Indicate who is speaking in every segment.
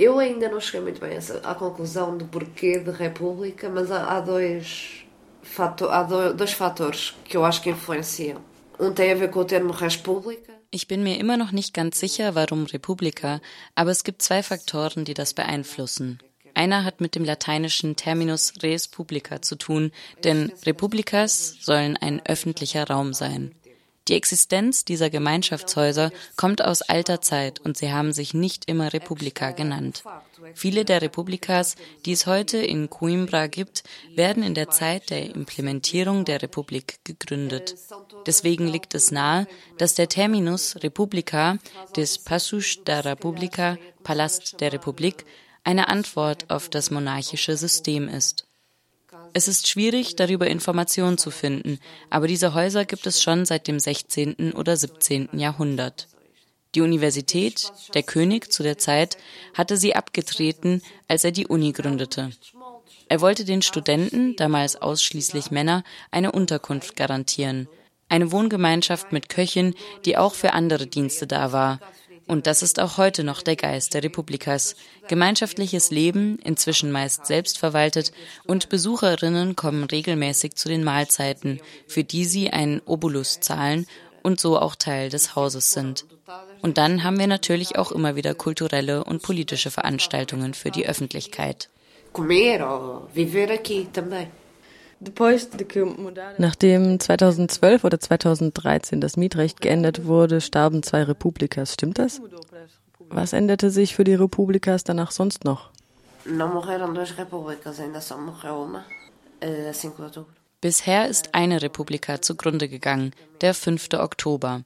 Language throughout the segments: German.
Speaker 1: Eu ainda não cheguei muito bem à conclusão do porquê de república, mas há, há dois, fator, há dois fatores que eu acho que influenciam. Um tem a ver com o termo república.
Speaker 2: Ich bin mir immer noch nicht ganz sicher, warum Republika, aber es gibt zwei Faktoren, die das beeinflussen. Einer hat mit dem lateinischen Terminus res publica zu tun, denn Republikas sollen ein öffentlicher Raum sein. Die Existenz dieser Gemeinschaftshäuser kommt aus alter Zeit und sie haben sich nicht immer Republika genannt. Viele der Republikas, die es heute in Coimbra gibt, werden in der Zeit der Implementierung der Republik gegründet. Deswegen liegt es nahe, dass der Terminus Republika des Passus da Republika, Palast der Republik, eine Antwort auf das monarchische System ist. Es ist schwierig, darüber Informationen zu finden, aber diese Häuser gibt es schon seit dem 16. oder 17. Jahrhundert. Die Universität, der König zu der Zeit, hatte sie abgetreten, als er die Uni gründete. Er wollte den Studenten, damals ausschließlich Männer, eine Unterkunft garantieren. Eine Wohngemeinschaft mit Köchin, die auch für andere Dienste da war, und das ist auch heute noch der Geist der Republikas. Gemeinschaftliches Leben, inzwischen meist selbstverwaltet, und Besucherinnen kommen regelmäßig zu den Mahlzeiten, für die sie einen Obolus zahlen und so auch Teil des Hauses sind. Und dann haben wir natürlich auch immer wieder kulturelle und politische Veranstaltungen für die Öffentlichkeit.
Speaker 1: Comer viver aqui também.
Speaker 3: Nachdem 2012 oder 2013 das Mietrecht geändert wurde, starben zwei Republikas. Stimmt das? Was änderte sich für die Republikas danach sonst noch?
Speaker 2: Bisher ist eine Republika zugrunde gegangen, der 5. Oktober.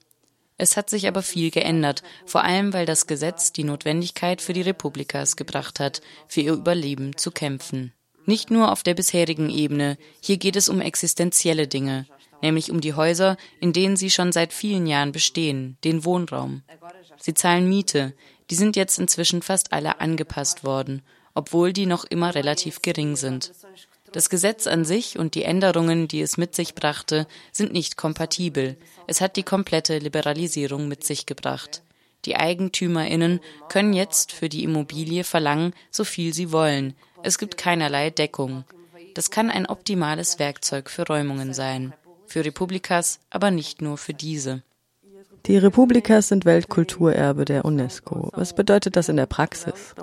Speaker 2: Es hat sich aber viel geändert, vor allem weil das Gesetz die Notwendigkeit für die Republikas gebracht hat, für ihr Überleben zu kämpfen. Nicht nur auf der bisherigen Ebene, hier geht es um existenzielle Dinge, nämlich um die Häuser, in denen sie schon seit vielen Jahren bestehen, den Wohnraum. Sie zahlen Miete, die sind jetzt inzwischen fast alle angepasst worden, obwohl die noch immer relativ gering sind. Das Gesetz an sich und die Änderungen, die es mit sich brachte, sind nicht kompatibel. Es hat die komplette Liberalisierung mit sich gebracht. Die Eigentümerinnen können jetzt für die Immobilie verlangen, so viel sie wollen, es gibt keinerlei Deckung. Das kann ein optimales Werkzeug für Räumungen sein. Für Republikas, aber nicht nur für diese.
Speaker 3: Die Republikas sind Weltkulturerbe der UNESCO. Was bedeutet das in der Praxis?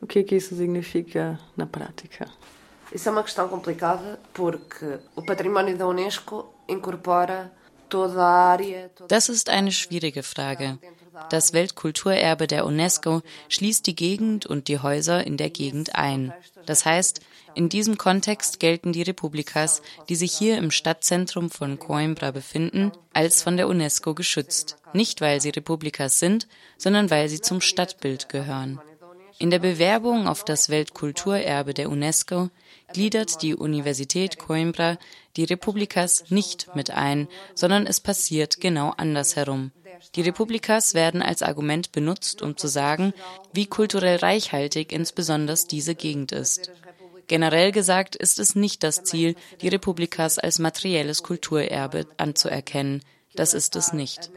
Speaker 1: O que isso significa na prática? Isso é uma questão complicada porque o património da UNESCO incorpora
Speaker 2: das ist eine schwierige Frage. Das Weltkulturerbe der UNESCO schließt die Gegend und die Häuser in der Gegend ein. Das heißt, in diesem Kontext gelten die Republikas, die sich hier im Stadtzentrum von Coimbra befinden, als von der UNESCO geschützt. Nicht weil sie Republikas sind, sondern weil sie zum Stadtbild gehören. In der Bewerbung auf das Weltkulturerbe der UNESCO gliedert die Universität Coimbra die Republikas nicht mit ein, sondern es passiert genau andersherum. Die Republikas werden als Argument benutzt, um zu sagen, wie kulturell reichhaltig insbesondere diese Gegend ist. Generell gesagt ist es nicht das Ziel, die Republikas als materielles Kulturerbe anzuerkennen. Das ist es nicht.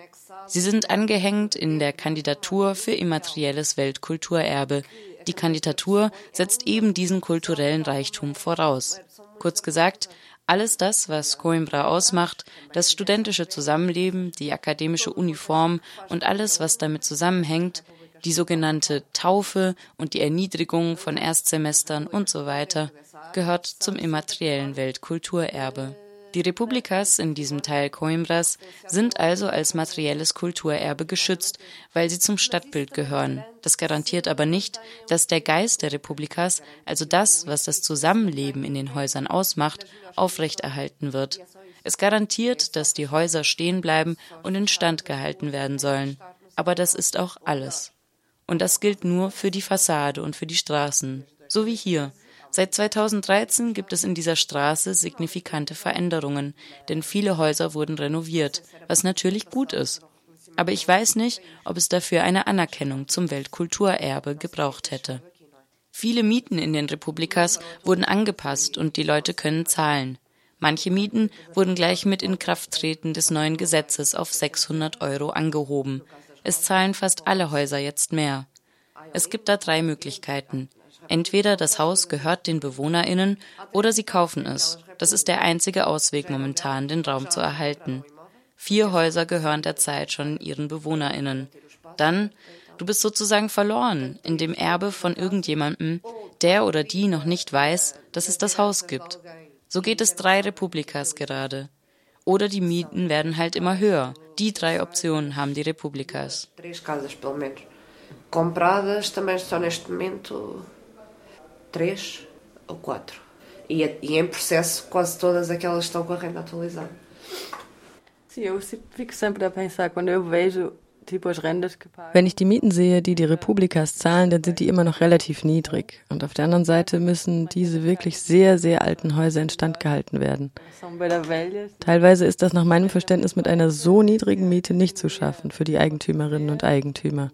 Speaker 2: Sie sind angehängt in der Kandidatur für immaterielles Weltkulturerbe. Die Kandidatur setzt eben diesen kulturellen Reichtum voraus. Kurz gesagt, alles das, was Coimbra ausmacht, das studentische Zusammenleben, die akademische Uniform und alles, was damit zusammenhängt, die sogenannte Taufe und die Erniedrigung von Erstsemestern und so weiter, gehört zum immateriellen Weltkulturerbe. Die Republikas in diesem Teil Coimbras sind also als materielles Kulturerbe geschützt, weil sie zum Stadtbild gehören. Das garantiert aber nicht, dass der Geist der Republikas, also das, was das Zusammenleben in den Häusern ausmacht, aufrechterhalten wird. Es garantiert, dass die Häuser stehen bleiben und instand gehalten werden sollen. Aber das ist auch alles. Und das gilt nur für die Fassade und für die Straßen. So wie hier. Seit 2013 gibt es in dieser Straße signifikante Veränderungen, denn viele Häuser wurden renoviert, was natürlich gut ist. Aber ich weiß nicht, ob es dafür eine Anerkennung zum Weltkulturerbe gebraucht hätte. Viele Mieten in den Republikas wurden angepasst und die Leute können zahlen. Manche Mieten wurden gleich mit Inkrafttreten des neuen Gesetzes auf 600 Euro angehoben. Es zahlen fast alle Häuser jetzt mehr. Es gibt da drei Möglichkeiten. Entweder das Haus gehört den BewohnerInnen oder sie kaufen es. Das ist der einzige Ausweg momentan, den Raum zu erhalten. Vier Häuser gehören derzeit schon ihren BewohnerInnen. Dann, du bist sozusagen verloren in dem Erbe von irgendjemandem, der oder die noch nicht weiß, dass es das Haus gibt. So geht es drei Republikas gerade. Oder die Mieten werden halt immer höher. Die drei Optionen haben die Republikas.
Speaker 1: Compradas também estão neste momento três ou quatro. E, e em processo quase todas aquelas estão com a renda atualizada.
Speaker 3: Sim, eu fico sempre a pensar, quando eu vejo Wenn ich die Mieten sehe, die die Republikas zahlen, dann sind die immer noch relativ niedrig. Und auf der anderen Seite müssen diese wirklich sehr, sehr alten Häuser instand gehalten werden. Teilweise ist das nach meinem Verständnis mit einer so niedrigen Miete nicht zu schaffen für die Eigentümerinnen und Eigentümer.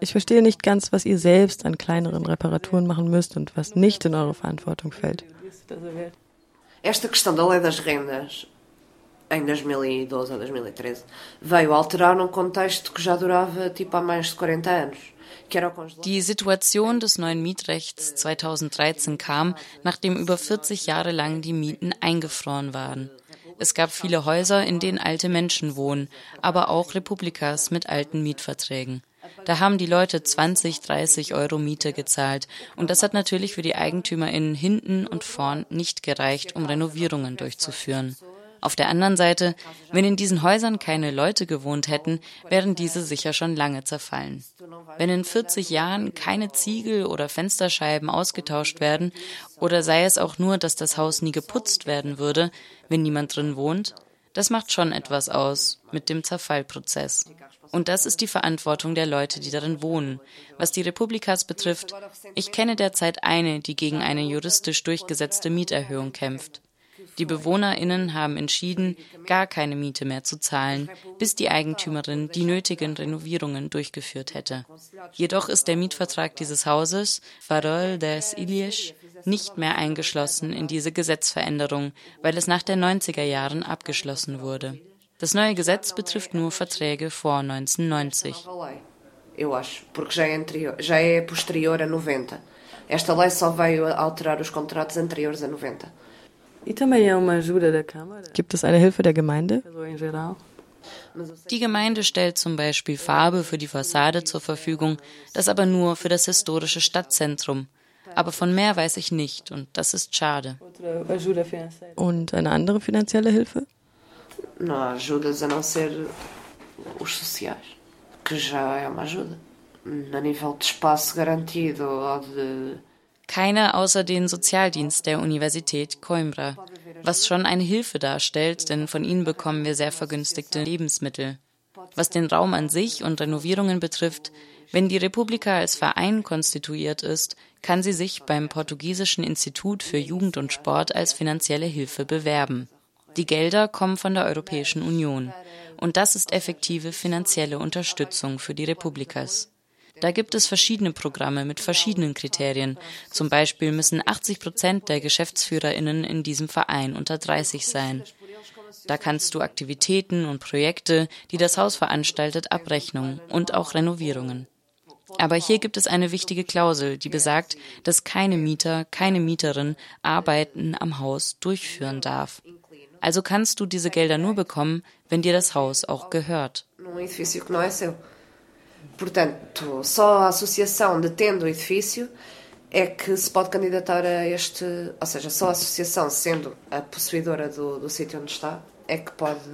Speaker 3: Ich verstehe nicht ganz, was ihr selbst an kleineren Reparaturen machen müsst und was nicht in eure Verantwortung fällt.
Speaker 1: Esta questão da lei das rendas em 2012 ou 2013, veio alterar um contexto que já durava tipo há mais de 40 anos.
Speaker 2: Die Situation des neuen Mietrechts 2013 kam, nachdem über 40 Jahre lang die Mieten eingefroren waren. Es gab viele Häuser, in denen alte Menschen wohnen, aber auch Republikas mit alten Mietverträgen. Da haben die Leute 20, 30 Euro Miete gezahlt. Und das hat natürlich für die EigentümerInnen hinten und vorn nicht gereicht, um Renovierungen durchzuführen. Auf der anderen Seite, wenn in diesen Häusern keine Leute gewohnt hätten, wären diese sicher schon lange zerfallen. Wenn in 40 Jahren keine Ziegel oder Fensterscheiben ausgetauscht werden, oder sei es auch nur, dass das Haus nie geputzt werden würde, wenn niemand drin wohnt, das macht schon etwas aus mit dem Zerfallprozess. Und das ist die Verantwortung der Leute, die darin wohnen. Was die Republikas betrifft, ich kenne derzeit eine, die gegen eine juristisch durchgesetzte Mieterhöhung kämpft. Die BewohnerInnen haben entschieden, gar keine Miete mehr zu zahlen, bis die Eigentümerin die nötigen Renovierungen durchgeführt hätte. Jedoch ist der Mietvertrag dieses Hauses, Farol des Iliesch, nicht mehr eingeschlossen in diese Gesetzveränderung, weil es nach den 90er Jahren abgeschlossen wurde. Das neue Gesetz betrifft nur Verträge vor 1990. Eu acho, porque já é, anterior, já é posterior a 90. Esta lei só veio alterar os contratos anteriores a 90. Gibt es eine Hilfe der Gemeinde? Die Gemeinde stellt zum Beispiel Farbe für die Fassade zur Verfügung, das aber nur für das historische Stadtzentrum. Aber von mehr weiß ich nicht und das ist schade.
Speaker 3: Und eine andere finanzielle Hilfe?
Speaker 1: Não ajudas a não ser os sociais, que já é uma ajuda. A nível de espaço garantido ou de
Speaker 2: keine außer den Sozialdienst der Universität Coimbra, was schon eine Hilfe darstellt, denn von ihnen bekommen wir sehr vergünstigte Lebensmittel. Was den Raum an sich und Renovierungen betrifft, wenn die Republika als Verein konstituiert ist, kann sie sich beim Portugiesischen Institut für Jugend und Sport als finanzielle Hilfe bewerben. Die Gelder kommen von der Europäischen Union. Und das ist effektive finanzielle Unterstützung für die Republikas. Da gibt es verschiedene Programme mit verschiedenen Kriterien. Zum Beispiel müssen 80 Prozent der GeschäftsführerInnen in diesem Verein unter 30 sein. Da kannst du Aktivitäten und Projekte, die das Haus veranstaltet, Abrechnungen und auch Renovierungen. Aber hier gibt es eine wichtige Klausel, die besagt, dass keine Mieter, keine Mieterin Arbeiten am Haus durchführen darf. Also kannst du diese Gelder nur bekommen, wenn dir das Haus auch gehört.
Speaker 1: Portanto, só a associação detendo o edifício é que se pode candidatar a este. Ou seja, só a associação, sendo a possuidora do, do sítio onde está, é que pode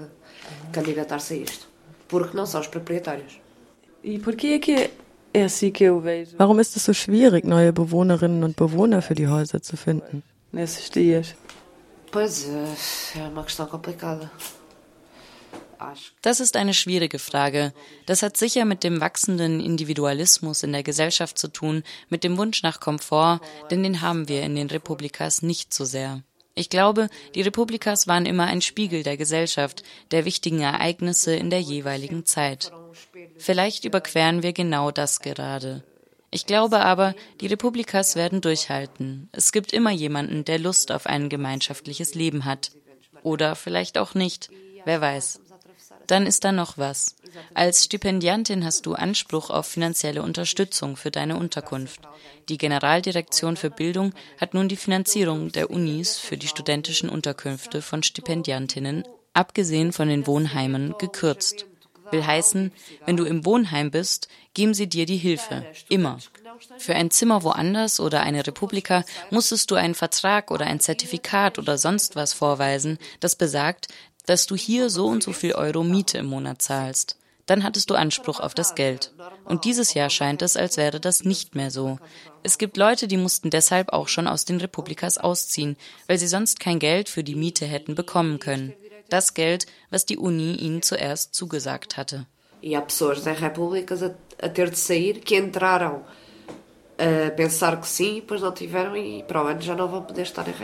Speaker 1: candidatar-se a isto. Porque não são os proprietários.
Speaker 3: E porquê é que é? Warum ist es so schwierig, neue Bewohnerinnen und Bewohner für die Häuser zu finden?
Speaker 2: Das ist eine schwierige Frage. Das hat sicher mit dem wachsenden Individualismus in der Gesellschaft zu tun, mit dem Wunsch nach Komfort, denn den haben wir in den Republikas nicht so sehr. Ich glaube, die Republikas waren immer ein Spiegel der Gesellschaft, der wichtigen Ereignisse in der jeweiligen Zeit. Vielleicht überqueren wir genau das gerade. Ich glaube aber, die Republikas werden durchhalten. Es gibt immer jemanden, der Lust auf ein gemeinschaftliches Leben hat. Oder vielleicht auch nicht. Wer weiß. Dann ist da noch was. Als Stipendiantin hast du Anspruch auf finanzielle Unterstützung für deine Unterkunft. Die Generaldirektion für Bildung hat nun die Finanzierung der Unis für die studentischen Unterkünfte von Stipendiantinnen, abgesehen von den Wohnheimen, gekürzt. Will heißen, wenn du im Wohnheim bist, geben sie dir die Hilfe. Immer. Für ein Zimmer woanders oder eine Republika musstest du einen Vertrag oder ein Zertifikat oder sonst was vorweisen, das besagt, dass du hier so und so viel Euro Miete im Monat zahlst. Dann hattest du Anspruch auf das Geld. Und dieses Jahr scheint es, als wäre das nicht mehr so. Es gibt Leute, die mussten deshalb auch schon aus den Republikas ausziehen, weil sie sonst kein Geld für die Miete hätten bekommen können. Das Geld, was die Uni ihnen zuerst zugesagt hatte.
Speaker 1: E há pessoas das repúblicas a, a ter de sair que entraram a pensar que sim, depois não tiveram e para o ano já não vão poder estar em.